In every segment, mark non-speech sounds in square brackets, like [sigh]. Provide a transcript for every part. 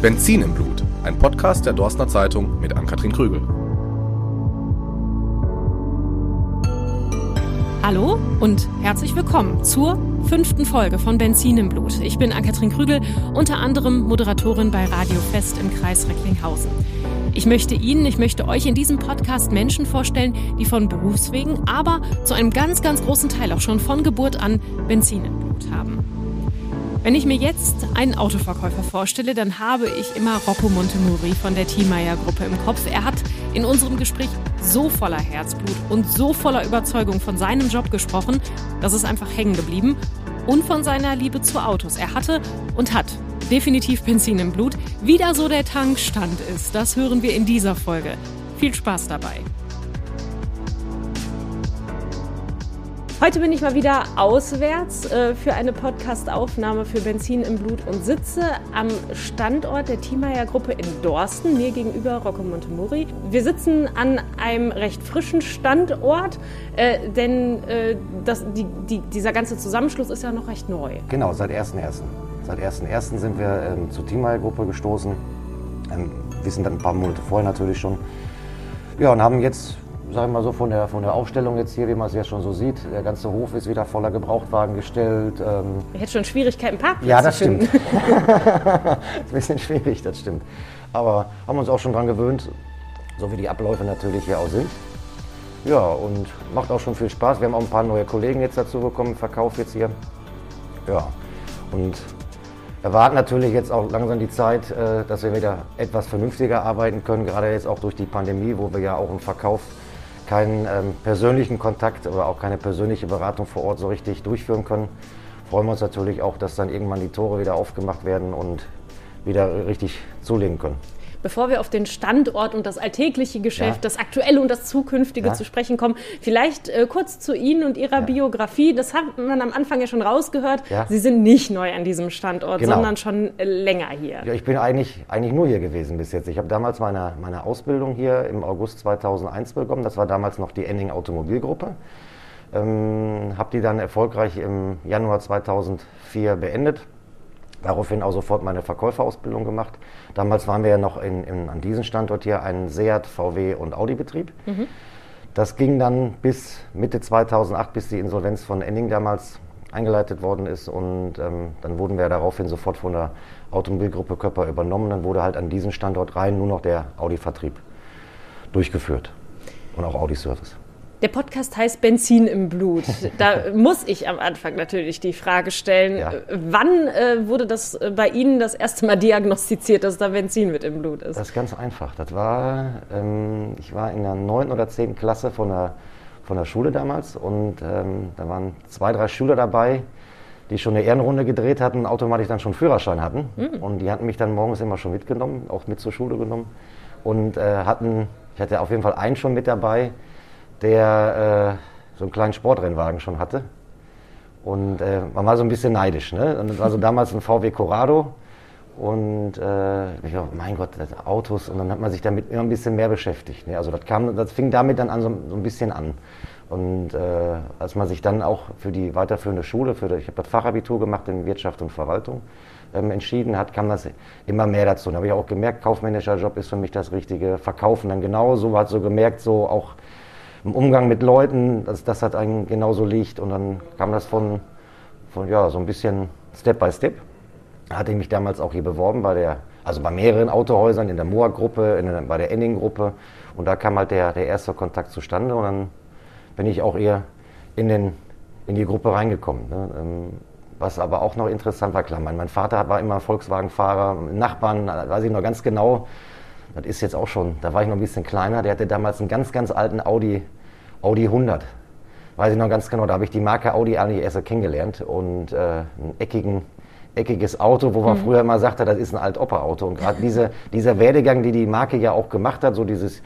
Benzin im Blut, ein Podcast der Dorstner Zeitung mit Ann-Kathrin Krügel. Hallo und herzlich willkommen zur fünften Folge von Benzin im Blut. Ich bin Ann-Kathrin Krügel, unter anderem Moderatorin bei Radio Fest im Kreis Recklinghausen. Ich möchte Ihnen, ich möchte euch in diesem Podcast Menschen vorstellen, die von Berufswegen, aber zu einem ganz, ganz großen Teil auch schon von Geburt an Benzin im Blut haben. Wenn ich mir jetzt einen Autoverkäufer vorstelle, dann habe ich immer Rocco Montemuri von der Thiemeyer Gruppe im Kopf. Er hat in unserem Gespräch so voller Herzblut und so voller Überzeugung von seinem Job gesprochen, dass es einfach hängen geblieben und von seiner Liebe zu Autos. Er hatte und hat definitiv Benzin im Blut. Wie da so der Tankstand ist, das hören wir in dieser Folge. Viel Spaß dabei. Heute bin ich mal wieder auswärts äh, für eine Podcast-Aufnahme für Benzin im Blut und sitze am Standort der Thiemeyer Gruppe in Dorsten, mir gegenüber Rocco Montemori. Wir sitzen an einem recht frischen Standort, äh, denn äh, das, die, die, dieser ganze Zusammenschluss ist ja noch recht neu. Genau, seit 1.1. Seit 1.1. sind wir ähm, zur Thiemeyer Gruppe gestoßen. Ähm, wir sind dann ein paar Monate vorher natürlich schon. Ja, und haben jetzt sagen wir mal so, von der, von der Aufstellung jetzt hier, wie man es jetzt schon so sieht, der ganze Hof ist wieder voller Gebrauchtwagen gestellt. Ähm ich hätte schon Schwierigkeiten, Parkplatz Ja, das stimmt. [laughs] ist ein bisschen schwierig, das stimmt. Aber haben uns auch schon dran gewöhnt, so wie die Abläufe natürlich hier auch sind. Ja, und macht auch schon viel Spaß. Wir haben auch ein paar neue Kollegen jetzt dazu bekommen, Verkauf jetzt hier. Ja, und erwarten natürlich jetzt auch langsam die Zeit, äh, dass wir wieder etwas vernünftiger arbeiten können, gerade jetzt auch durch die Pandemie, wo wir ja auch im Verkauf keinen ähm, persönlichen Kontakt oder auch keine persönliche Beratung vor Ort so richtig durchführen können, freuen wir uns natürlich auch, dass dann irgendwann die Tore wieder aufgemacht werden und wieder richtig zulegen können. Bevor wir auf den Standort und das alltägliche Geschäft, ja. das aktuelle und das zukünftige ja. zu sprechen kommen, vielleicht äh, kurz zu Ihnen und Ihrer ja. Biografie. Das hat man am Anfang ja schon rausgehört. Sie sind nicht neu an diesem Standort, genau. sondern schon äh, länger hier. Ja, ich bin eigentlich, eigentlich nur hier gewesen bis jetzt. Ich habe damals meine, meine Ausbildung hier im August 2001 bekommen. Das war damals noch die Enning Automobilgruppe. Ähm, habe die dann erfolgreich im Januar 2004 beendet Daraufhin auch sofort meine Verkäuferausbildung gemacht. Damals waren wir ja noch in, in, an diesem Standort hier ein Seat, VW und Audi-Betrieb. Mhm. Das ging dann bis Mitte 2008, bis die Insolvenz von Enning damals eingeleitet worden ist. Und ähm, dann wurden wir daraufhin sofort von der Automobilgruppe Köpper übernommen. Dann wurde halt an diesem Standort rein nur noch der Audi-Vertrieb durchgeführt und auch Audi-Service. Der Podcast heißt Benzin im Blut. Da muss ich am Anfang natürlich die Frage stellen, ja. wann äh, wurde das äh, bei Ihnen das erste Mal diagnostiziert, dass da Benzin mit im Blut ist? Das ist ganz einfach. Das war, ähm, ich war in der 9. oder 10. Klasse von der, von der Schule damals und ähm, da waren zwei, drei Schüler dabei, die schon eine Ehrenrunde gedreht hatten und automatisch dann schon Führerschein hatten. Mhm. Und die hatten mich dann morgens immer schon mitgenommen, auch mit zur Schule genommen und äh, hatten, ich hatte auf jeden Fall einen schon mit dabei, der äh, so einen kleinen Sportrennwagen schon hatte. Und äh, man war so ein bisschen neidisch. Ne? Und das war so damals ein VW Corrado. Und äh, ich dachte, mein Gott, Autos. Und dann hat man sich damit immer ein bisschen mehr beschäftigt. Ne? Also das, kam, das fing damit dann an, so, so ein bisschen an. Und äh, als man sich dann auch für die weiterführende Schule, für ich habe das Fachabitur gemacht in Wirtschaft und Verwaltung, ähm, entschieden hat, kam das immer mehr dazu. Da habe ich auch gemerkt, kaufmännischer Job ist für mich das Richtige. Verkaufen dann genauso, hat so gemerkt, so auch im Umgang mit Leuten, dass das hat einen genauso liegt. Und dann kam das von, von ja, so ein bisschen Step by Step. Hatte ich mich damals auch hier beworben bei der, also bei mehreren Autohäusern, in der Moa-Gruppe, bei der Enning-Gruppe. Und da kam halt der, der erste Kontakt zustande und dann bin ich auch eher in, den, in die Gruppe reingekommen. Ne? Ähm, was aber auch noch interessant war, klar, mein, mein Vater war immer Volkswagen-Fahrer, Nachbarn, weiß ich noch ganz genau, das ist jetzt auch schon, da war ich noch ein bisschen kleiner, der hatte damals einen ganz, ganz alten Audi, Audi 100. Weiß ich noch ganz genau, da habe ich die Marke Audi eigentlich erst kennengelernt und äh, einen eckigen, eckiges Auto, wo man mhm. früher immer sagte, das ist ein Alt-Opa-Auto. Und gerade diese, dieser Werdegang, die die Marke ja auch gemacht hat, so dieses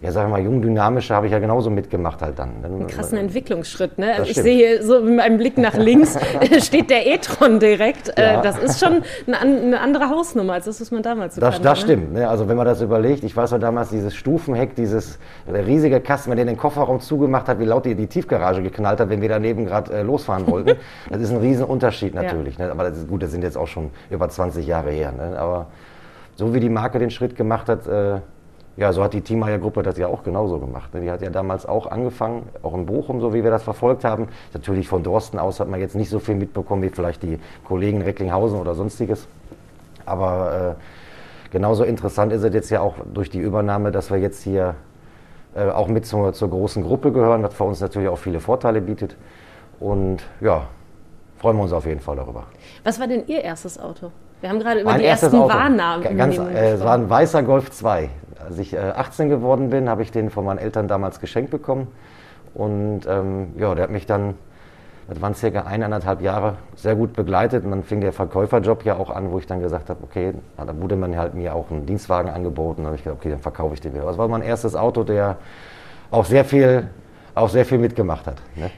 ja, sag mal, jung dynamische habe ich ja genauso mitgemacht halt dann. Einen krassen Entwicklungsschritt, ne? Ich sehe hier so mit meinem Blick nach links [laughs] [laughs] steht der e-tron direkt. Äh, ja. Das ist schon eine andere Hausnummer als das, was man damals so Das, kannte, das ne? stimmt. Ne? Also wenn man das überlegt, ich weiß noch damals dieses Stufenheck, dieses riesige Kasten, wenn der den Kofferraum zugemacht hat, wie laut die, die Tiefgarage geknallt hat, wenn wir daneben gerade äh, losfahren wollten. [laughs] das ist ein Riesenunterschied natürlich. Ja. Ne? Aber das ist gut, das sind jetzt auch schon über 20 Jahre her. Ne? Aber so wie die Marke den Schritt gemacht hat, äh, ja, so hat die Teameier-Gruppe das ja auch genauso gemacht. Ne? Die hat ja damals auch angefangen, auch in Bochum, so wie wir das verfolgt haben. Natürlich von Dorsten aus hat man jetzt nicht so viel mitbekommen wie vielleicht die Kollegen in Recklinghausen oder sonstiges. Aber äh, genauso interessant ist es jetzt ja auch durch die Übernahme, dass wir jetzt hier äh, auch mit zur, zur großen Gruppe gehören, was für uns natürlich auch viele Vorteile bietet. Und ja, freuen wir uns auf jeden Fall darüber. Was war denn Ihr erstes Auto? Wir haben gerade über mein die ersten Auto. Wahrnahmen. Ganz, äh, es war ein weißer Golf 2 als ich äh, 18 geworden bin, habe ich den von meinen Eltern damals geschenkt bekommen. Und ähm, ja, der hat mich dann, das waren circa eineinhalb Jahre, sehr gut begleitet. Und dann fing der Verkäuferjob ja auch an, wo ich dann gesagt habe, okay, da wurde man halt mir auch einen Dienstwagen angeboten. Dann habe ich gesagt, okay, dann verkaufe ich den wieder. Das war mein erstes Auto, der auch sehr viel, auch sehr viel mitgemacht hat. Ne?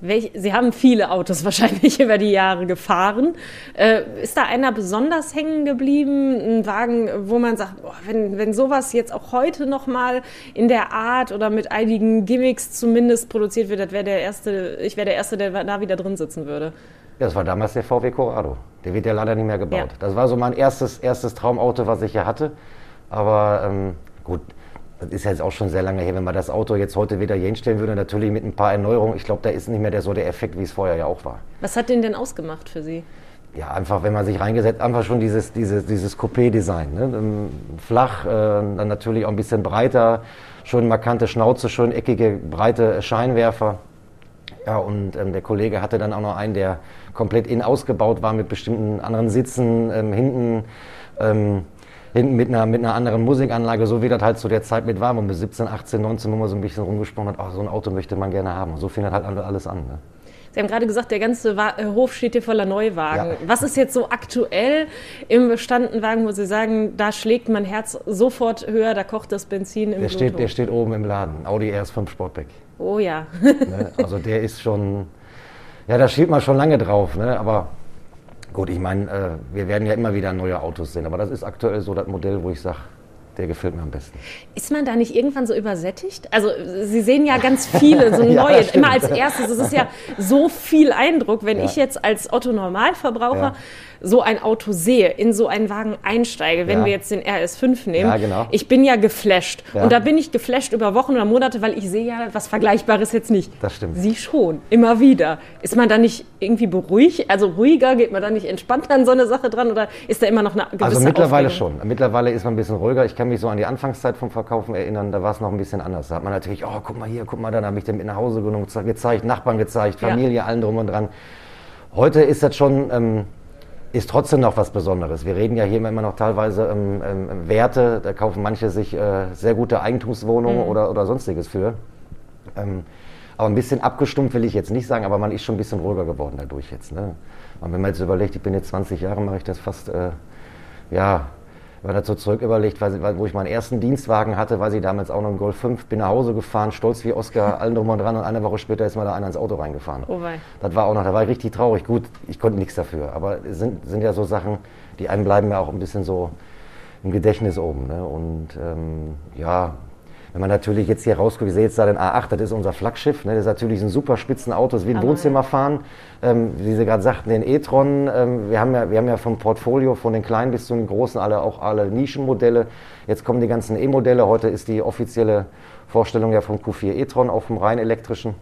Welch, Sie haben viele Autos [laughs] wahrscheinlich über die Jahre gefahren. Äh, ist da einer besonders hängen geblieben? Ein Wagen, wo man sagt, boah, wenn, wenn sowas jetzt auch heute nochmal in der Art oder mit einigen Gimmicks zumindest produziert wird, das wäre der erste, ich wäre der Erste, der da wieder drin sitzen würde. Ja, das war damals der VW Corrado. Der wird ja leider nicht mehr gebaut. Ja. Das war so mein erstes, erstes Traumauto, was ich ja hatte. Aber ähm, gut, das ist jetzt auch schon sehr lange her, wenn man das Auto jetzt heute wieder hier hinstellen würde, natürlich mit ein paar Erneuerungen. Ich glaube, da ist nicht mehr der, so der Effekt, wie es vorher ja auch war. Was hat den denn ausgemacht für Sie? Ja, einfach, wenn man sich reingesetzt, einfach schon dieses, dieses, dieses Coupé-Design. Ne? Ähm, flach, äh, dann natürlich auch ein bisschen breiter, schön markante Schnauze, schön eckige, breite Scheinwerfer. Ja, und ähm, der Kollege hatte dann auch noch einen, der komplett in ausgebaut war mit bestimmten anderen Sitzen, ähm, hinten. Ähm, hinten mit einer, mit einer anderen Musikanlage, so wie das halt zu der Zeit mit war, wo man 17, 18, 19 wo man so ein bisschen rumgesprungen hat, oh, so ein Auto möchte man gerne haben. Und so fing das halt alles an. Ne? Sie haben gerade gesagt, der ganze äh, Hof steht hier voller Neuwagen. Ja. Was ist jetzt so aktuell im bestandenen Wagen, wo Sie sagen, da schlägt mein Herz sofort höher, da kocht das Benzin im der steht, Der steht oben im Laden, Audi RS5 Sportback. Oh ja. ne? Also der ist schon, ja, da steht man schon lange drauf, ne? aber Gut, ich meine, äh, wir werden ja immer wieder neue Autos sehen, aber das ist aktuell so das Modell, wo ich sage, der gefällt mir am besten. Ist man da nicht irgendwann so übersättigt? Also Sie sehen ja ganz viele, so [laughs] neue, ja, immer als erstes. Es ist ja so viel Eindruck, wenn ja. ich jetzt als Otto Normalverbraucher ja so ein Auto sehe, in so einen Wagen einsteige, wenn wir jetzt den RS5 nehmen, genau. ich bin ja geflasht. Und da bin ich geflasht über Wochen oder Monate, weil ich sehe ja was Vergleichbares jetzt nicht. Das stimmt. Sie schon, immer wieder. Ist man da nicht irgendwie beruhigt, also ruhiger, geht man da nicht entspannter an so eine Sache dran oder ist da immer noch eine gewisse Also mittlerweile Aufregung? schon. Mittlerweile ist man ein bisschen ruhiger. Ich kann mich so an die Anfangszeit vom Verkaufen erinnern, da war es noch ein bisschen anders. Da hat man natürlich, oh, guck mal hier, guck mal da, da habe ich den mit nach Hause genommen, gezeigt, Nachbarn gezeigt, Familie, allen drum und dran. Heute ist das schon... Ähm, ist trotzdem noch was Besonderes. Wir reden ja hier immer noch teilweise ähm, ähm, Werte, da kaufen manche sich äh, sehr gute Eigentumswohnungen mhm. oder, oder sonstiges für. Ähm, aber ein bisschen abgestumpft will ich jetzt nicht sagen, aber man ist schon ein bisschen ruhiger geworden dadurch jetzt. Ne? Und wenn man jetzt überlegt, ich bin jetzt 20 Jahre, mache ich das fast, äh, ja, wenn man so zurück überlegt, wo ich meinen ersten Dienstwagen hatte, weiß ich damals auch noch einen Golf 5, bin nach Hause gefahren, stolz wie Oscar, [laughs] allen drum und dran und eine Woche später ist mal da einer ins Auto reingefahren. Oh wei. Das war auch noch, da war ich richtig traurig. Gut, ich konnte nichts dafür, aber es sind, sind ja so Sachen, die einem bleiben ja auch ein bisschen so im Gedächtnis oben. Ne? Und ähm, ja, wenn man natürlich jetzt hier rausguckt, ich sehe jetzt da den A8, das ist unser Flaggschiff, ne? das ist natürlich ein super Spitzenauto, das ist wie ein Wohnzimmer fahren. Ähm, wie Sie gerade sagten, den e-tron, ähm, wir, haben ja, wir haben ja vom Portfolio, von den kleinen bis zu den großen, alle auch alle Nischenmodelle. Jetzt kommen die ganzen E-Modelle, heute ist die offizielle Vorstellung ja vom Q4 e-tron auf dem rein elektrischen.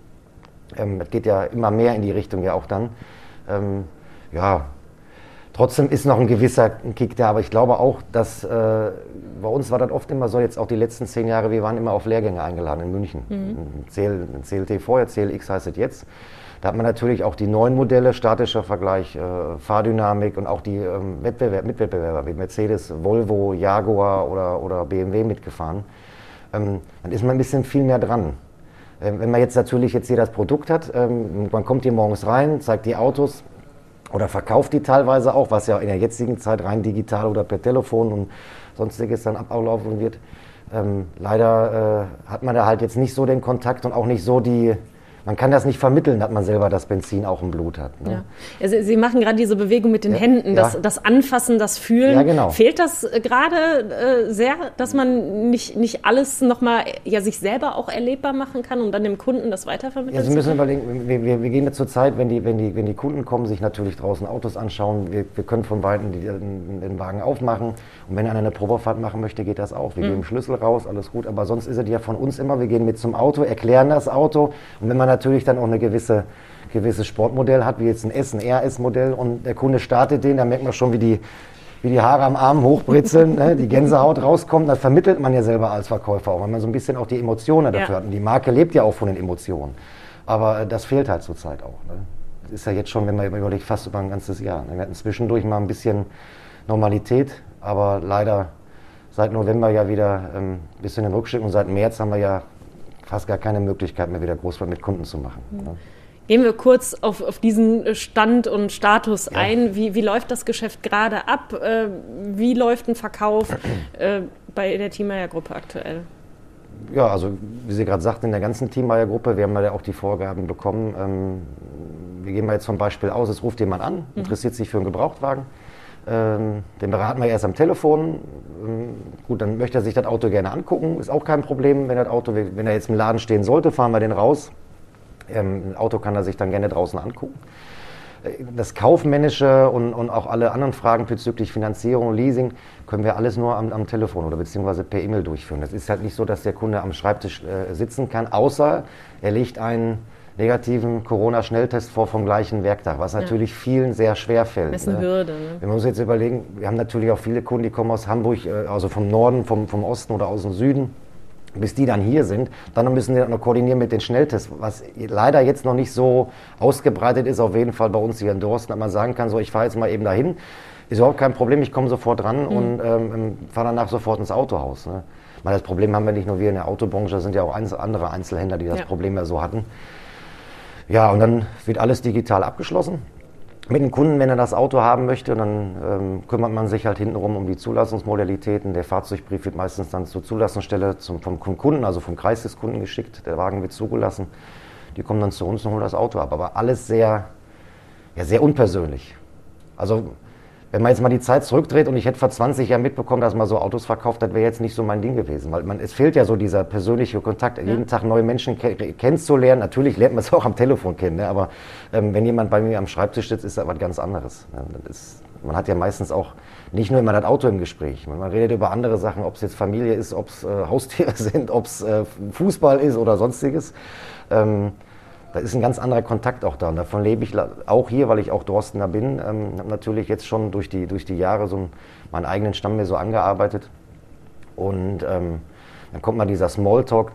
Ähm, das geht ja immer mehr in die Richtung ja auch dann. Ähm, ja, Trotzdem ist noch ein gewisser Kick da, aber ich glaube auch, dass äh, bei uns war das oft immer so, jetzt auch die letzten zehn Jahre, wir waren immer auf Lehrgänge eingeladen in München. Mhm. CL, CLT vorher, CLX heißt es jetzt. Da hat man natürlich auch die neuen Modelle, statischer Vergleich, äh, Fahrdynamik und auch die ähm, Wettbewerb, Mitwettbewerber wie Mercedes, Volvo, Jaguar oder, oder BMW mitgefahren. Ähm, dann ist man ein bisschen viel mehr dran. Ähm, wenn man jetzt natürlich jetzt hier das Produkt hat, ähm, man kommt hier morgens rein, zeigt die Autos, oder verkauft die teilweise auch, was ja in der jetzigen Zeit rein digital oder per Telefon und sonstiges dann ablaufen wird. Ähm, leider äh, hat man da halt jetzt nicht so den Kontakt und auch nicht so die, man kann das nicht vermitteln, dass man selber das Benzin auch im Blut hat. Ne? Ja. Also Sie machen gerade diese Bewegung mit den ja, Händen, das, ja. das Anfassen, das Fühlen. Genau. Fehlt das äh, gerade äh, sehr, dass man nicht, nicht alles nochmal ja, sich selber auch erlebbar machen kann, um dann dem Kunden das weitervermitteln ja, Sie müssen überlegen, wir, wir, wir gehen jetzt zur Zeit, wenn die, wenn, die, wenn die Kunden kommen, sich natürlich draußen Autos anschauen, wir, wir können von Weitem den, den Wagen aufmachen und wenn einer eine Probefahrt machen möchte, geht das auch. Wir mhm. geben Schlüssel raus, alles gut, aber sonst ist es ja von uns immer, wir gehen mit zum Auto, erklären das Auto und wenn man natürlich dann auch eine gewisse gewisses Sportmodell hat, wie jetzt ein S, ein RS-Modell und der Kunde startet den, dann merkt man schon, wie die, wie die Haare am Arm hochbritzeln, ne, die Gänsehaut rauskommt. Das vermittelt man ja selber als Verkäufer auch, weil man so ein bisschen auch die Emotionen dafür ja. hat. Und die Marke lebt ja auch von den Emotionen. Aber äh, das fehlt halt zurzeit auch. Ne? Das ist ja jetzt schon, wenn man überlegt, fast über ein ganzes Jahr. Wir hatten zwischendurch mal ein bisschen Normalität, aber leider seit November ja wieder ähm, ein bisschen den Rückschritt und seit März haben wir ja fast gar keine Möglichkeit mehr, wieder groß mit Kunden zu machen. Mhm. Ne? Gehen wir kurz auf, auf diesen Stand und Status ja. ein. Wie, wie läuft das Geschäft gerade ab? Äh, wie läuft ein Verkauf [clears throat] äh, bei der Thiemeyer-Gruppe aktuell? Ja, also wie Sie gerade sagten, in der ganzen Thiemeyer-Gruppe, wir haben ja auch die Vorgaben bekommen. Ähm, wir gehen mal jetzt zum Beispiel aus, es ruft jemand an, mhm. interessiert sich für einen Gebrauchtwagen. Ähm, den beraten wir erst am Telefon. Ähm, gut, dann möchte er sich das Auto gerne angucken, ist auch kein Problem. Wenn das Auto, wenn er jetzt im Laden stehen sollte, fahren wir den raus. Ähm, ein Auto kann er sich dann gerne draußen angucken. Äh, das Kaufmännische und, und auch alle anderen Fragen bezüglich Finanzierung Leasing können wir alles nur am, am Telefon oder beziehungsweise per E-Mail durchführen. Es ist halt nicht so, dass der Kunde am Schreibtisch äh, sitzen kann, außer er legt einen negativen Corona-Schnelltest vor vom gleichen Werktag, was natürlich ja. vielen sehr schwer fällt. Das ist eine ne? Hürde. Ne? Wir müssen jetzt überlegen, wir haben natürlich auch viele Kunden, die kommen aus Hamburg, äh, also vom Norden, vom, vom Osten oder aus dem Süden bis die dann hier sind, dann müssen die noch koordinieren mit den Schnelltests, was leider jetzt noch nicht so ausgebreitet ist, auf jeden Fall bei uns hier in Dorsten, dass man sagen kann, so ich fahre jetzt mal eben dahin, ist überhaupt kein Problem, ich komme sofort ran mhm. und ähm, ähm fahre danach sofort ins Autohaus. Ne? Weil das Problem haben wir nicht nur wir in der Autobranche, da sind ja auch andere Einzelhändler, die das ja. Problem ja so hatten. Ja, und dann wird alles digital abgeschlossen mit dem Kunden, wenn er das Auto haben möchte, dann ähm, kümmert man sich halt hintenrum um die Zulassungsmodalitäten. Der Fahrzeugbrief wird meistens dann zur Zulassungsstelle zum, vom, Kunden, also vom Kreis des Kunden geschickt. Der Wagen wird zugelassen. Die kommen dann zu uns und holen das Auto ab. Aber alles sehr, ja, sehr unpersönlich. Also wenn man jetzt mal die Zeit zurückdreht und ich hätte vor 20 Jahren mitbekommen, dass man so Autos verkauft, das wäre jetzt nicht so mein Ding gewesen. Weil man, es fehlt ja so dieser persönliche Kontakt, ja. jeden Tag neue Menschen ke kennenzulernen. Natürlich lernt man es [laughs] auch am Telefon kennen, ne? aber ähm, wenn jemand bei mir am Schreibtisch sitzt, ist das was ganz anderes. Ne? Ist, man hat ja meistens auch nicht nur immer das Auto im Gespräch. Man redet über andere Sachen, ob es jetzt Familie ist, ob es äh, Haustiere [laughs] sind, ob es äh, Fußball ist oder sonstiges. Ähm, da ist ein ganz anderer Kontakt auch da. Und davon lebe ich auch hier, weil ich auch Dorstener bin. Ähm, habe natürlich jetzt schon durch die, durch die Jahre so meinen eigenen Stamm mir so angearbeitet. Und ähm, dann kommt mal dieser Smalltalk,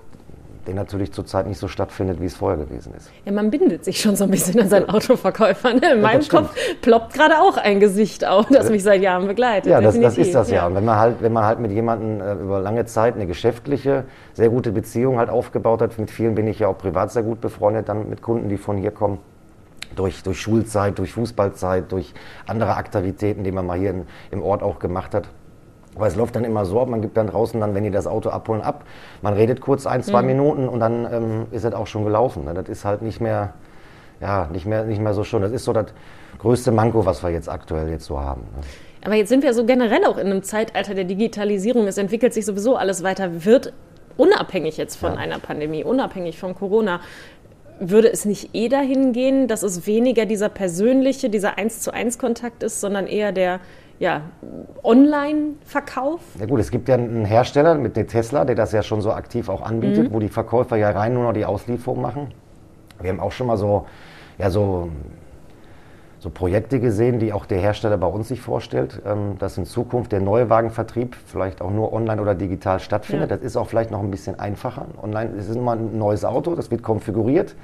der natürlich zurzeit nicht so stattfindet, wie es vorher gewesen ist. Ja, man bindet sich schon so ein bisschen an seinen Autoverkäufer. Ne? In ja, meinem Kopf ploppt gerade auch ein Gesicht auf, das mich seit Jahren begleitet. Ja, das, das, ist das ja. ja. Und wenn man halt, wenn man halt mit jemandem äh, über lange Zeit eine geschäftliche, sehr gute Beziehung halt aufgebaut hat, mit vielen bin ich ja auch privat sehr gut befreundet, dann mit Kunden, die von hier kommen, durch, durch Schulzeit, durch Fußballzeit, durch andere Aktivitäten, die man mal hier in, im Ort auch gemacht hat aber es läuft dann immer so ab, man gibt dann draußen dann, wenn die das Auto abholen, ab. Man redet kurz ein, zwei mhm. Minuten und dann ähm, ist es auch schon gelaufen. Ne? Das ist halt nicht mehr, ja, nicht mehr, nicht mehr so schön. Das ist so das größte Manko, was wir jetzt aktuell jetzt so haben. Ne? Aber jetzt sind wir so generell auch in einem Zeitalter der Digitalisierung. Es entwickelt sich sowieso alles weiter, wird unabhängig jetzt von ja. einer Pandemie, unabhängig von Corona. Würde es nicht eh dahin gehen, dass es weniger dieser persönliche, dieser Eins zu eins Kontakt ist, sondern eher der ja, Online-Verkauf? Ja gut, es gibt ja einen Hersteller mit dem Tesla, der das ja schon so aktiv auch anbietet, mhm. wo die Verkäufer ja rein nur noch die Auslieferung machen. Wir haben auch schon mal so, ja, so, so Projekte gesehen, die auch der Hersteller bei uns sich vorstellt, ähm, dass in Zukunft der Neuwagenvertrieb vielleicht auch nur online oder digital stattfindet. Ja. Das ist auch vielleicht noch ein bisschen einfacher. Online ist immer ein neues Auto, das wird konfiguriert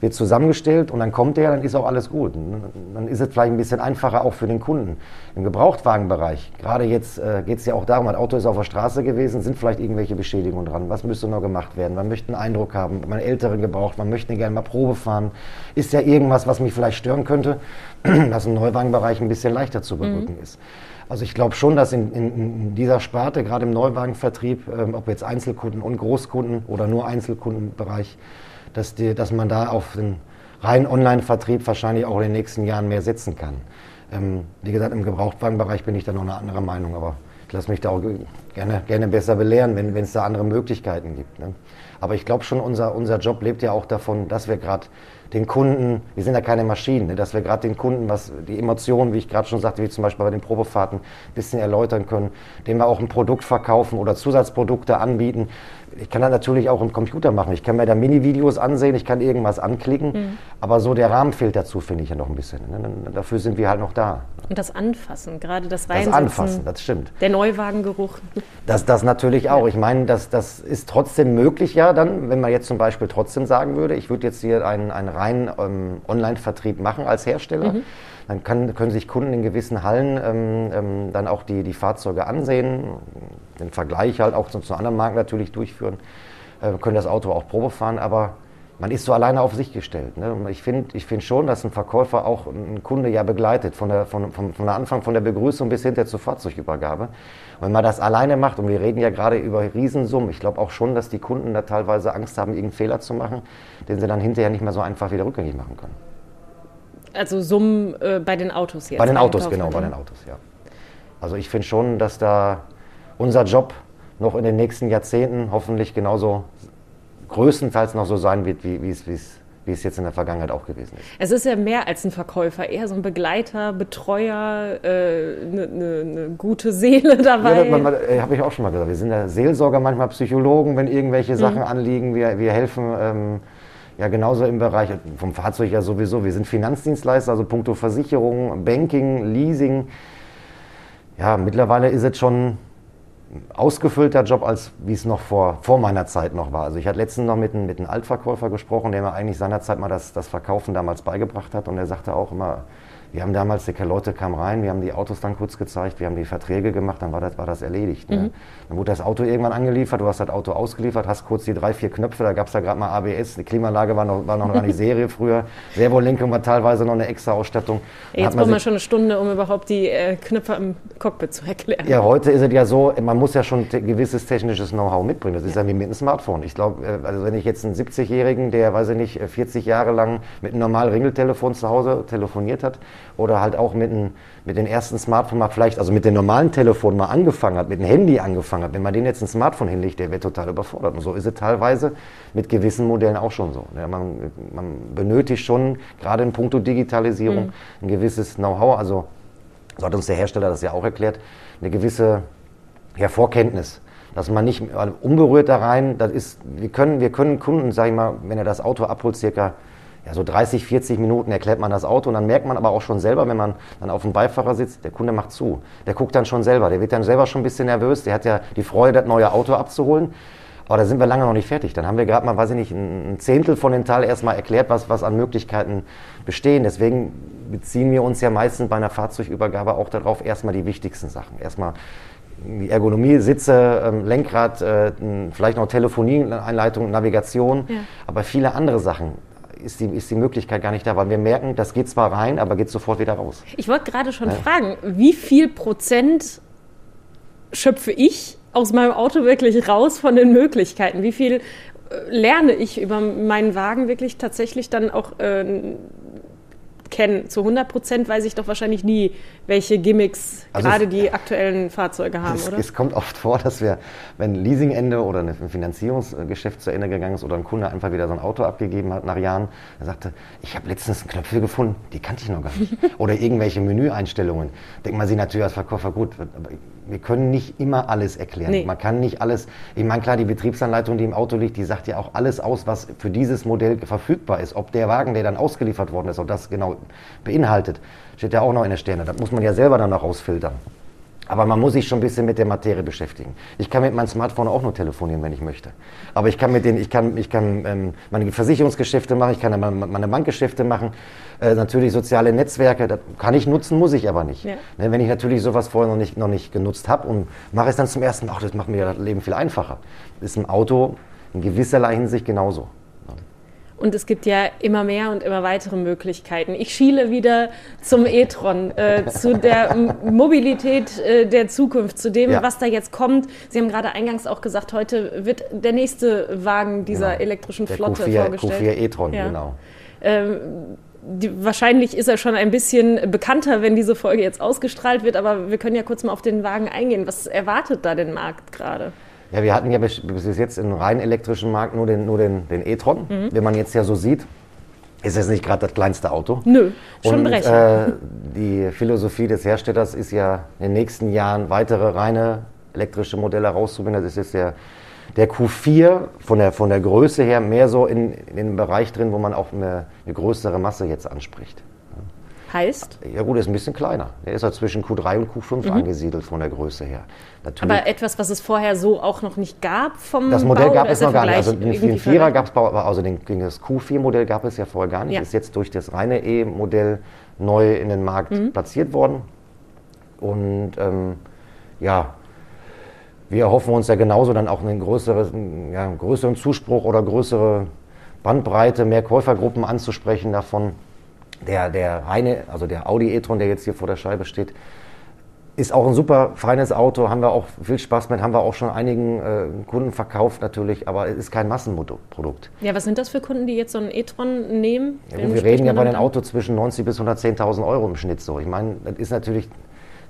wird zusammengestellt und dann kommt der, dann ist auch alles gut. Dann ist es vielleicht ein bisschen einfacher auch für den Kunden. Im Gebrauchtwagenbereich, gerade jetzt äh, geht es ja auch darum, das Auto ist auf der Straße gewesen, sind vielleicht irgendwelche Beschädigungen dran. Was müsste noch gemacht werden? Man möchte einen Eindruck haben, man älteren gebraucht, man möchte gerne mal Probe fahren. Ist ja irgendwas, was mich vielleicht stören könnte, [clears throat] was im Neuwagenbereich ein bisschen leichter zu überbrücken mhm. ist. Also ich glaube schon, dass in, in, in, dieser Sparte, gerade im Neuwagenvertrieb, ähm, ob jetzt Einzelkunden und Großkunden oder nur Einzelkundenbereich, dass, die, dass man da auf den reinen Online-Vertrieb wahrscheinlich auch in den nächsten Jahren mehr setzen kann. Ähm, wie gesagt, im Gebrauchtwagenbereich bin ich da noch eine andere Meinung, aber ich lasse mich da auch gerne, gerne besser belehren, wenn es da andere Möglichkeiten gibt. Ne? Aber ich glaube schon, unser, unser Job lebt ja auch davon, dass wir gerade den Kunden, wir sind ja keine Maschinen, ne, dass wir gerade den Kunden, was die Emotionen, wie ich gerade schon sagte, wie zum Beispiel bei den Probefahrten, ein bisschen erläutern können, denen wir auch ein Produkt verkaufen oder Zusatzprodukte anbieten, ich kann das natürlich auch im Computer machen. Ich kann mir da Mini-Videos ansehen, ich kann irgendwas anklicken, mhm. aber so der Rahmen fehlt dazu, finde ich ja noch ein bisschen. Ne? Dafür sind wir halt noch da. Und das Anfassen, gerade das Reinsetzen. Das Anfassen, das stimmt. Der Neuwagengeruch. Das, das natürlich auch. Ich meine, das, das ist trotzdem möglich, ja, dann, wenn man jetzt zum Beispiel trotzdem sagen würde, ich würde jetzt hier einen, einen reinen ähm, Online-Vertrieb machen als Hersteller. Mhm dann kann, können sich Kunden in gewissen Hallen ähm, ähm, dann auch die, die Fahrzeuge ansehen, den Vergleich halt auch zu, zu anderen Marken natürlich durchführen, äh, können das Auto auch Probe fahren, aber man ist so alleine auf sich gestellt. Ne? Ich finde ich find schon, dass ein Verkäufer auch einen Kunde ja begleitet, von der, von, von, von der Anfang, von der Begrüßung bis hinter zur Fahrzeugübergabe. Und wenn man das alleine macht, und wir reden ja gerade über Riesensummen, ich glaube auch schon, dass die Kunden da teilweise Angst haben, irgendeinen Fehler zu machen, den sie dann hinterher nicht mehr so einfach wieder rückgängig machen können. Also Summen äh, bei den Autos jetzt? Bei den Autos, genau, bei den Autos, ja. Also ich finde schon, dass da unser Job noch in den nächsten Jahrzehnten hoffentlich genauso größtenteils noch so sein wird, wie, es, wie, es, jetzt in der Vergangenheit auch gewesen ist. Es ist ja mehr als ein Verkäufer, eher so ein Begleiter, Betreuer, eine äh, ne, ne, ne gute Seele [laughs] dabei. Ja, äh, habe ich auch schon mal gesagt. Wir sind ja Seelsorger, manchmal Psychologen, wenn irgendwelche Sachen mhm. anliegen. Wir, wir helfen. Ähm, ja, genauso im Bereich vom Fahrzeug ja sowieso. Wir sind Finanzdienstleister, also puncto Versicherung, Banking, Leasing. Ja, mittlerweile ist es schon ausgefüllter Job, als wie es noch vor, vor meiner Zeit noch war. Also ich hatte letztens noch mit, einem, mit einem Altverkäufer gesprochen, der mir eigentlich seinerzeit mal das, das Verkaufen damals beigebracht hat und er sagte auch immer, wir haben damals, die Leute kamen rein, wir haben die Autos dann kurz gezeigt, wir haben die Verträge gemacht, dann war das, war das erledigt. Ne? Mhm. Dann wurde das Auto irgendwann angeliefert, du hast das Auto ausgeliefert, hast kurz die drei, vier Knöpfe, da gab es da gerade mal ABS, die Klimaanlage war noch, war noch eine [laughs] Serie früher, Servolenkung war teilweise noch eine extra Ausstattung. Jetzt braucht man schon eine Stunde, um überhaupt die äh, Knöpfe im Cockpit zu erklären. Ja, heute ist es ja so, man muss ja schon gewisses technisches Know-how mitbringen. Das ist ja wie mit einem Smartphone. Ich glaube, äh, also wenn ich jetzt einen 70-Jährigen, der, weiß ich nicht, 40 Jahre lang mit einem normalen Ringeltelefon zu Hause telefoniert hat oder halt auch mit, ein, mit den ersten Smartphones mal vielleicht, also mit den normalen Telefonen mal angefangen hat, mit dem Handy angefangen hat, wenn man den jetzt ein Smartphone hinlegt, der wird total überfordert. Und so ist es teilweise mit gewissen Modellen auch schon so. Ja, man, man, benötigt schon, gerade in puncto Digitalisierung, mhm. ein gewisses Know-how. Also, so hat uns der Hersteller das ja auch erklärt, eine gewisse ja, Vorkenntnis dass man nicht unberührt da rein, das ist, wir können, wir können Kunden, sag ich mal, wenn er das Auto abholt, circa ja, so 30, 40 Minuten erklärt man das Auto und dann merkt man aber auch schon selber, wenn man dann auf dem Beifahrer sitzt, der Kunde macht zu. Der guckt dann schon selber, der wird dann selber schon ein bisschen nervös, der hat ja die Freude, das neue Auto abzuholen. Aber da sind wir lange noch nicht fertig. Dann haben wir gerade mal, weiß ich nicht, ein Zehntel von dem Teil erstmal erklärt, was, was an Möglichkeiten bestehen. Deswegen beziehen wir uns ja meistens bei einer Fahrzeugübergabe auch darauf, erstmal die wichtigsten Sachen. Erstmal die Ergonomie, Sitze, ähm, Lenkrad, äh, vielleicht noch Telefonieeinleitung, Navigation, ja. aber viele andere Sachen ist die, ist die Möglichkeit gar nicht da, weil wir merken, das geht zwar rein, aber geht sofort wieder raus. Ich wollte gerade schon ja. fragen, wie viel Prozent schöpfe ich aus meinem Auto wirklich raus von den Möglichkeiten? Wie viel äh, lerne ich über meinen Wagen wirklich tatsächlich dann auch äh, kennen. Zu 100 Prozent weiß ich doch wahrscheinlich nie, welche Gimmicks also gerade die aktuellen Fahrzeuge haben, es, oder? Es kommt oft vor, dass wir, wenn ein Leasingende oder ein Finanzierungsgeschäft zu Ende gegangen ist oder ein Kunde einfach wieder so ein Auto abgegeben hat nach Jahren, er sagte, ich habe letztens einen Knöpfe gefunden, die kannte ich noch gar nicht. [laughs] oder irgendwelche Menüeinstellungen. Denkt man sich natürlich als Verkäufer, gut, wir können nicht immer alles erklären. Nee. Man kann nicht alles, ich meine klar, die Betriebsanleitung, die im Auto liegt, die sagt ja auch alles aus, was für dieses Modell verfügbar ist. Ob der Wagen, der dann ausgeliefert worden ist, ob das genau beinhaltet, steht ja auch noch in der Sterne. Das muss man ja selber dann noch rausfiltern. Aber man muss sich schon ein bisschen mit der Materie beschäftigen. Ich kann mit meinem Smartphone auch nur telefonieren, wenn ich möchte. Aber ich kann mit den, ich kann, ich kann ähm, meine Versicherungsgeschäfte machen, ich kann meine Bankgeschäfte machen. Äh, natürlich soziale Netzwerke, das kann ich nutzen, muss ich aber nicht. Ja. Ne, wenn ich natürlich sowas vorher noch nicht, noch nicht genutzt habe und mache es dann zum ersten Mal, das macht mir das Leben viel einfacher. Ist im Auto in gewisserlei Hinsicht genauso. Und es gibt ja immer mehr und immer weitere Möglichkeiten. Ich schiele wieder zum e-tron, äh, zu der Mobilität äh, der Zukunft, zu dem, ja. was da jetzt kommt. Sie haben gerade eingangs auch gesagt, heute wird der nächste Wagen dieser genau. elektrischen der Flotte Q4, vorgestellt. Q4 e-tron, ja. genau. Ähm, die, wahrscheinlich ist er schon ein bisschen bekannter, wenn diese Folge jetzt ausgestrahlt wird, aber wir können ja kurz mal auf den Wagen eingehen. Was erwartet da den Markt gerade? Ja, wir hatten ja bis, bis jetzt im rein elektrischen Markt nur den, nur den, den e-tron. Mhm. Wenn man jetzt ja so sieht, ist es nicht gerade das kleinste Auto. Nö, schon Und, äh, die Philosophie des Herstellers ist ja in den nächsten Jahren weitere reine elektrische Modelle rauszubringen. Das ist jetzt der, der Q4 von der, von der Größe her mehr so in, in den Bereich drin, wo man auch eine, eine größere Masse jetzt anspricht. Heißt? Ja gut, er ist ein bisschen kleiner. Er ist halt zwischen Q3 und Q5 mhm. angesiedelt von der Größe her. Natürlich. Aber etwas, was es vorher so auch noch nicht gab vom Das Modell Bau, gab es noch gar nicht. Also den, Vierer gab es, also den, das Q4-Modell gab es ja vorher gar nicht. Ja. Ist jetzt durch das reine E-Modell neu in den Markt mhm. platziert worden. Und ähm, ja, wir erhoffen uns ja genauso dann auch einen größeren, ja, einen größeren Zuspruch oder größere Bandbreite, mehr Käufergruppen anzusprechen davon. Der, der reine, also der Audi e-tron, der jetzt hier vor der Scheibe steht, ist auch ein super feines Auto, haben wir auch viel Spaß mit, haben wir auch schon einigen äh, Kunden verkauft natürlich, aber es ist kein Massenprodukt. Ja, was sind das für Kunden, die jetzt so einen e-tron nehmen? Ja, wir reden ja bei den Autos zwischen 90 bis 110.000 Euro im Schnitt so. Ich meine, das ist natürlich,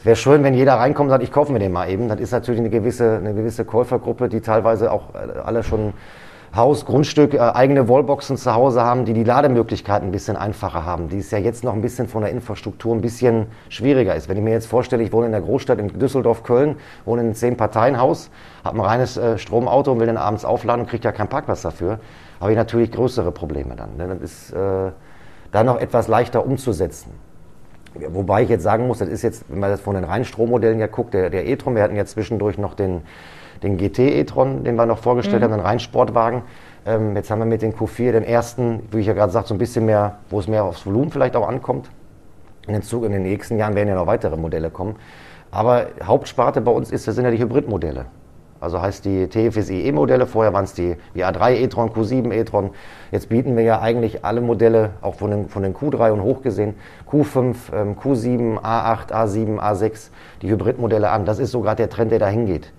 es wäre schön, wenn jeder reinkommt und sagt, ich kaufe mir den mal eben. Das ist natürlich eine gewisse, eine gewisse Käufergruppe, die teilweise auch äh, alle schon Haus, Grundstück, äh, eigene Wallboxen zu Hause haben, die die Lademöglichkeiten ein bisschen einfacher haben, die es ja jetzt noch ein bisschen von der Infrastruktur ein bisschen schwieriger ist. Wenn ich mir jetzt vorstelle, ich wohne in der Großstadt in Düsseldorf, Köln, wohne in einem Zehn-Parteien-Haus, habe ein reines äh, Stromauto und will dann abends aufladen und kriege ja keinen Parkplatz dafür, habe ich natürlich größere Probleme dann. Ne? Das ist äh, dann noch etwas leichter umzusetzen. Wobei ich jetzt sagen muss, das ist jetzt, wenn man das von den reinen Strommodellen ja guckt, der, der e-tron, wir hatten ja zwischendurch noch den den GT e-tron, den wir noch vorgestellt mhm. haben, den Reinsportwagen. Ähm, jetzt haben wir mit den Q4 den ersten, wie ich ja gerade sagte, so ein bisschen mehr, wo es mehr aufs Volumen vielleicht auch ankommt. In den, Zug, in den nächsten Jahren werden ja noch weitere Modelle kommen. Aber Hauptsparte bei uns ist, das sind ja die Hybridmodelle. Also heißt die TFSI E-Modelle, vorher waren es die, die A3 e-tron, Q7 e-tron. Jetzt bieten wir ja eigentlich alle Modelle, auch von den, von den Q3 und hoch gesehen, Q5, ähm, Q7, A8, A7, A6, die Hybridmodelle an. Das ist so gerade der Trend, der dahin geht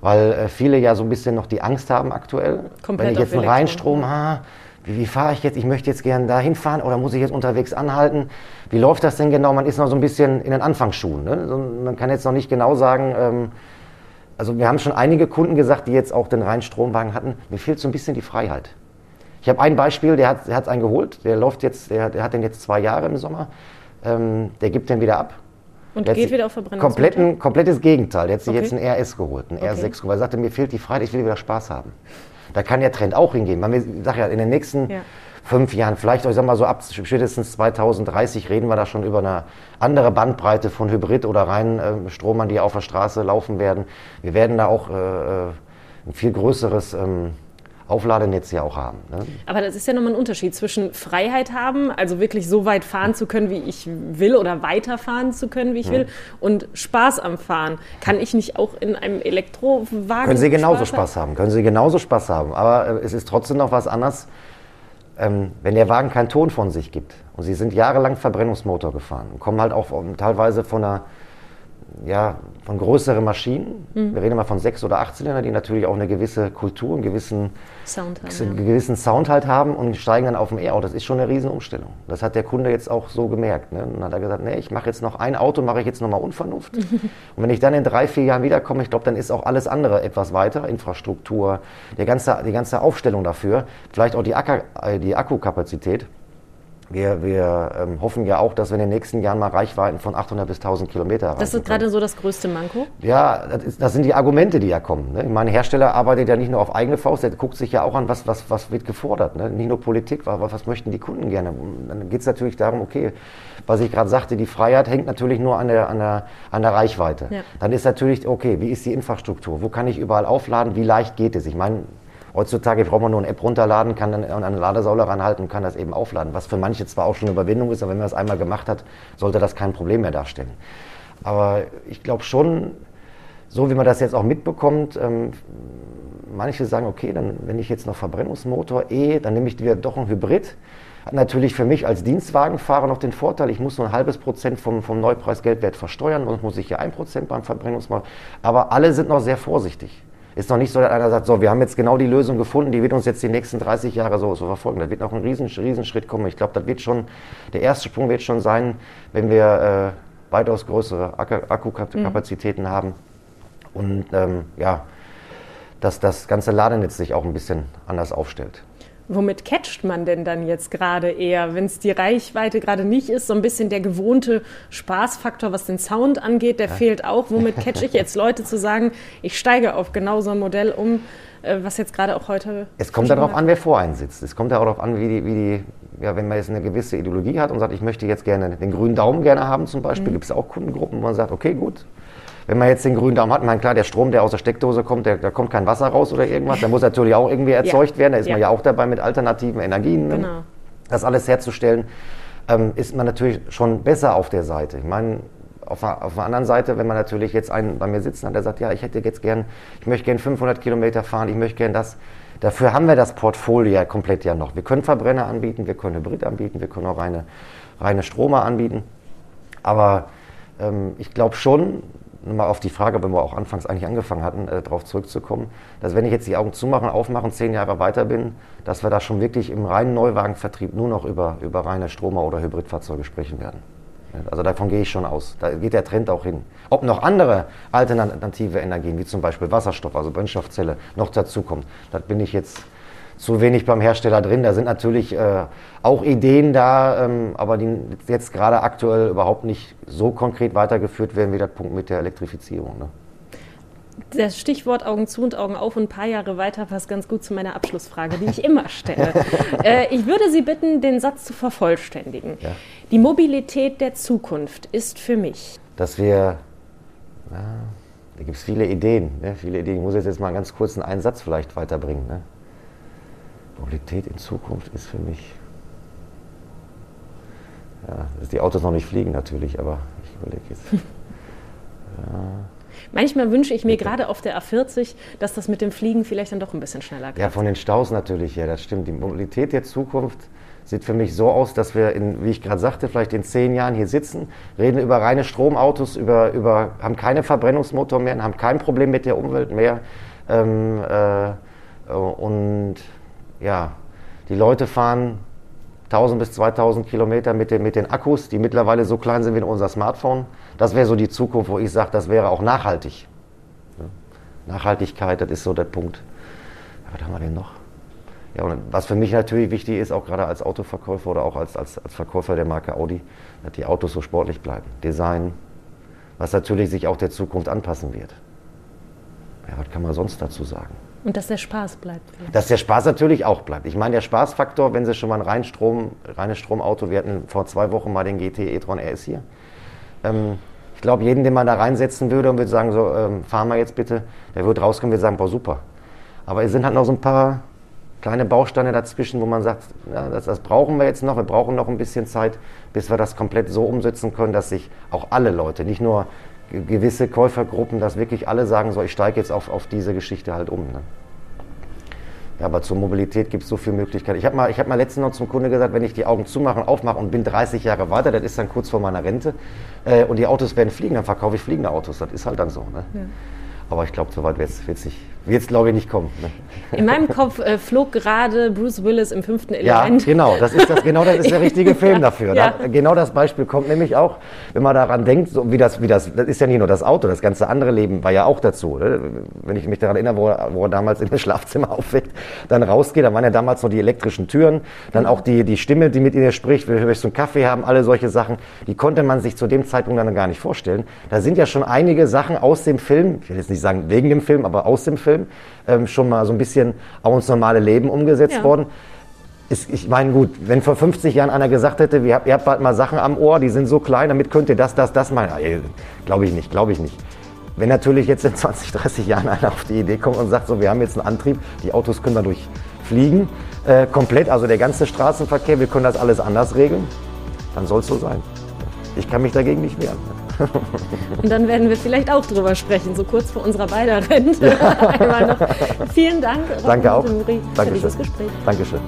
weil äh, viele ja so ein bisschen noch die Angst haben aktuell. Komplett Wenn ich jetzt einen Reinstrom habe, wie, wie fahre ich jetzt? Ich möchte jetzt gerne dahin fahren oder muss ich jetzt unterwegs anhalten? Wie läuft das denn genau? Man ist noch so ein bisschen in den Anfangsschuhen. Ne? So, man kann jetzt noch nicht genau sagen, ähm, also wir haben schon einige Kunden gesagt, die jetzt auch den Reinstromwagen hatten, mir fehlt so ein bisschen die Freiheit. Ich habe ein Beispiel, der hat, der hat einen geholt, der läuft jetzt, der, der hat den jetzt zwei Jahre im Sommer, ähm, der gibt den wieder ab und der geht wieder auf Verbrennungsmotor? Komplettes Gegenteil. Der hat sich okay. jetzt ein RS geholt, ein okay. R6, weil er sagte, mir fehlt die Freiheit, ich will wieder Spaß haben. Da kann der Trend auch hingehen. Man, sage ja, in den nächsten ja. fünf Jahren, vielleicht, ich sag mal so ab spätestens 2030 reden wir da schon über eine andere Bandbreite von Hybrid- oder reinen äh, Stromern, die auf der Straße laufen werden. Wir werden da auch äh, äh ein viel größeres... Ähm, Aufladenetz ja auch haben. Ne? Aber das ist ja nochmal ein Unterschied zwischen Freiheit haben, also wirklich so weit fahren zu können, wie ich will oder weiterfahren zu können, wie ich hm. will, und Spaß am Fahren. Kann ich nicht auch in einem Elektrowagen Können Sie genauso Spaß, Spaß haben, können Sie genauso Spaß haben. Aber äh, es ist trotzdem noch was anderes, ähm, wenn der Wagen keinen Ton von sich gibt und Sie sind jahrelang Verbrennungsmotor gefahren und kommen halt auch teilweise von einer ja, von größeren Maschinen. Mhm. Wir reden mal von sechs oder acht Zylinder, die natürlich auch eine gewisse Kultur, einen gewissen Sound, halt, einen gewissen Sound halt haben und steigen dann auf dem E-Auto. Das ist schon eine Riesenumstellung. Das hat der Kunde jetzt auch so gemerkt. Ne? Dann hat er gesagt, nee, ich mache jetzt noch ein Auto, mache ich jetzt nochmal Unvernunft. [laughs] und wenn ich dann in drei, vier Jahren wiederkomme, ich glaube, dann ist auch alles andere etwas weiter. Infrastruktur, die ganze, die ganze Aufstellung dafür, vielleicht auch die, Acker, äh, die Akkukapazität. Wir, wir ähm, hoffen ja auch, dass wir in den nächsten Jahren mal Reichweiten von 800 bis 1000 Kilometer erreichen. Das ist gerade so das größte Manko? Ja, das, ist, das sind die Argumente, die ja kommen. Ne? Ich meine, Hersteller arbeitet ja nicht nur auf eigene Faust, der guckt sich ja auch an, was, was, was wird gefordert. Ne? Nicht nur Politik, was, was möchten die Kunden gerne. Dann geht es natürlich darum, okay, was ich gerade sagte, die Freiheit hängt natürlich nur an der, an der, an der Reichweite. Ja. Dann ist natürlich, okay, wie ist die Infrastruktur? Wo kann ich überall aufladen? Wie leicht geht es? Ich meine, Heutzutage braucht man nur eine App runterladen, kann dann an eine Ladesäule ranhalten und kann das eben aufladen. Was für manche zwar auch schon eine Überwindung ist, aber wenn man das einmal gemacht hat, sollte das kein Problem mehr darstellen. Aber ich glaube schon, so wie man das jetzt auch mitbekommt, ähm, manche sagen, okay, dann wenn ich jetzt noch Verbrennungsmotor, E, dann nehme ich wieder doch einen Hybrid. Hat natürlich für mich als Dienstwagenfahrer noch den Vorteil, ich muss nur ein halbes Prozent vom, vom Neupreisgeldwert versteuern, sonst muss ich hier ein Prozent beim Verbrennungsmotor. Aber alle sind noch sehr vorsichtig. Ist noch nicht so, dass einer sagt, so, wir haben jetzt genau die Lösung gefunden, die wird uns jetzt die nächsten 30 Jahre so, so verfolgen. Da wird noch ein riesen, riesen Schritt kommen. Ich glaube, das wird schon, der erste Sprung wird schon sein, wenn wir äh, weitaus größere Akkukapazitäten mhm. haben. Und ähm, ja, dass das ganze Ladenetz sich auch ein bisschen anders aufstellt. Womit catcht man denn dann jetzt gerade eher, wenn es die Reichweite gerade nicht ist? So ein bisschen der gewohnte Spaßfaktor, was den Sound angeht, der ja. fehlt auch. Womit catch ich jetzt [laughs] Leute zu sagen, ich steige auf genau so ein Modell um, äh, was jetzt gerade auch heute. Es kommt darauf an, wer vor einen sitzt. Es kommt darauf an, wie die, wie die ja, wenn man jetzt eine gewisse Ideologie hat und sagt, ich möchte jetzt gerne den grünen Daumen gerne haben zum Beispiel, mhm. gibt es auch Kundengruppen, wo man sagt, okay, gut, wenn man jetzt den grünen Daumen hat, mein klar, der Strom, der aus der Steckdose kommt, der, da kommt kein Wasser raus oder irgendwas, der muss natürlich auch irgendwie erzeugt ja. werden. Da ist ja. man ja auch dabei mit alternativen Energien. Ne? Genau. Das alles herzustellen, ähm, ist man natürlich schon besser auf der Seite. Ich meine, auf, auf der anderen Seite, wenn man natürlich jetzt einen bei mir sitzen hat, der sagt, ja, ich hätte jetzt gern, ich möchte gern 500 Kilometer fahren, ich möchte gern das. Dafür haben wir das Portfolio ja komplett ja noch. Wir können Verbrenner anbieten, wir können Hybrid anbieten, wir können auch reine, reine Stromer anbieten. Aber ähm, ich glaube schon, mal auf die Frage, wenn wir auch anfangs eigentlich angefangen hatten, äh, darauf zurückzukommen, dass wenn ich jetzt die Augen zumachen, aufmachen, zehn Jahre weiter bin, dass wir da schon wirklich im reinen Neuwagenvertrieb nur noch über, über reine Stromer- oder Hybridfahrzeuge sprechen werden. Also davon gehe ich schon aus. Da geht der Trend auch hin. Ob noch andere alternative Energien, wie zum Beispiel Wasserstoff, also Brennstoffzelle, noch dazukommen, das bin ich jetzt zu wenig beim Hersteller drin. Da sind natürlich äh, auch Ideen da, ähm, aber die jetzt gerade aktuell überhaupt nicht so konkret weitergeführt werden wie der Punkt mit der Elektrifizierung. Ne? Das Stichwort Augen zu und Augen auf und ein paar Jahre weiter passt ganz gut zu meiner Abschlussfrage, die ich immer stelle. [laughs] äh, ich würde Sie bitten, den Satz zu vervollständigen. Ja. Die Mobilität der Zukunft ist für mich. Dass wir, na, da gibt es viele Ideen, ne? viele Ideen. Ich muss jetzt mal ganz kurz einen Satz vielleicht weiterbringen. Ne? Mobilität in Zukunft ist für mich. Ja, dass die Autos noch nicht fliegen natürlich, aber ich überlege jetzt. [laughs] ja. Manchmal wünsche ich mir gerade auf der A40, dass das mit dem Fliegen vielleicht dann doch ein bisschen schneller geht. Ja, von den Staus natürlich, ja, das stimmt. Die Mobilität der Zukunft sieht für mich so aus, dass wir, in, wie ich gerade sagte, vielleicht in zehn Jahren hier sitzen, reden über reine Stromautos, über, über, haben keine Verbrennungsmotor mehr, haben kein Problem mit der Umwelt mehr. Ähm, äh, und ja, die Leute fahren 1000 bis 2000 Kilometer mit den, mit den Akkus, die mittlerweile so klein sind wie unser Smartphone. Das wäre so die Zukunft, wo ich sage, das wäre auch nachhaltig. Nachhaltigkeit, das ist so der Punkt. was haben wir denn noch? Ja, und was für mich natürlich wichtig ist, auch gerade als Autoverkäufer oder auch als, als, als Verkäufer der Marke Audi, dass die Autos so sportlich bleiben. Design, was natürlich sich auch der Zukunft anpassen wird. Ja, was kann man sonst dazu sagen? Und dass der Spaß bleibt. Dass der Spaß natürlich auch bleibt. Ich meine, der Spaßfaktor, wenn Sie schon mal ein rein Strom, reines Stromauto, wir hatten vor zwei Wochen mal den GT e-tron RS hier. Ähm, ich glaube, jeden, den man da reinsetzen würde und würde sagen, so, ähm, fahren wir jetzt bitte, der würde rauskommen und würde sagen, boah, super. Aber es sind halt noch so ein paar kleine Bausteine dazwischen, wo man sagt, ja, das, das, brauchen wir jetzt noch, wir brauchen noch ein bisschen Zeit, bis wir das komplett so umsetzen können, dass sich auch alle Leute, nicht nur gewisse Käufergruppen, dass wirklich alle sagen, so ich steige jetzt auf, auf diese Geschichte halt um. Ne? Ja, aber zur Mobilität gibt es so viele Möglichkeiten. Ich habe mal, hab mal letztens noch zum Kunde gesagt, wenn ich die Augen zumache und aufmache und bin 30 Jahre weiter, das ist dann kurz vor meiner Rente, äh, und die Autos werden fliegen, dann verkaufe ich fliegende Autos. Das ist halt dann so. Ne? Ja. Aber ich glaube, so weit wird es nicht, wird es, glaube ich, nicht kommen. Ne? In meinem Kopf äh, flog gerade Bruce Willis im fünften Element. Ja, genau, das ist, das, genau das ist der richtige [laughs] Film dafür. Ja. Da, genau das Beispiel kommt nämlich auch, wenn man daran denkt, so wie das, wie das, das ist ja nicht nur das Auto, das ganze andere Leben war ja auch dazu. Ne? Wenn ich mich daran erinnere, wo er, wo er damals in das Schlafzimmer [laughs] aufweckt, dann rausgeht, da waren ja damals noch die elektrischen Türen, dann auch die, die Stimme, die mit ihr spricht, will ich so einen Kaffee haben, alle solche Sachen, die konnte man sich zu dem Zeitpunkt dann gar nicht vorstellen. Da sind ja schon einige Sachen aus dem Film, ich will jetzt nicht sagen wegen dem Film, aber aus dem Film, ähm, schon mal so ein bisschen auch ins normale Leben umgesetzt ja. worden. Ist, ich meine, gut, wenn vor 50 Jahren einer gesagt hätte, ihr habt, ihr habt bald mal Sachen am Ohr, die sind so klein, damit könnt ihr das, das, das machen. Glaube ich nicht, glaube ich nicht. Wenn natürlich jetzt in 20, 30 Jahren [laughs] einer auf die Idee kommt und sagt, so, wir haben jetzt einen Antrieb, die Autos können dadurch fliegen, äh, komplett, also der ganze Straßenverkehr, wir können das alles anders regeln, dann soll es so sein. Ich kann mich dagegen nicht wehren. [laughs] Und dann werden wir vielleicht auch drüber sprechen, so kurz vor unserer beider Rente. Ja. Einmal noch. Vielen Dank, Danke auch. Muri, für dieses Gespräch. Dankeschön.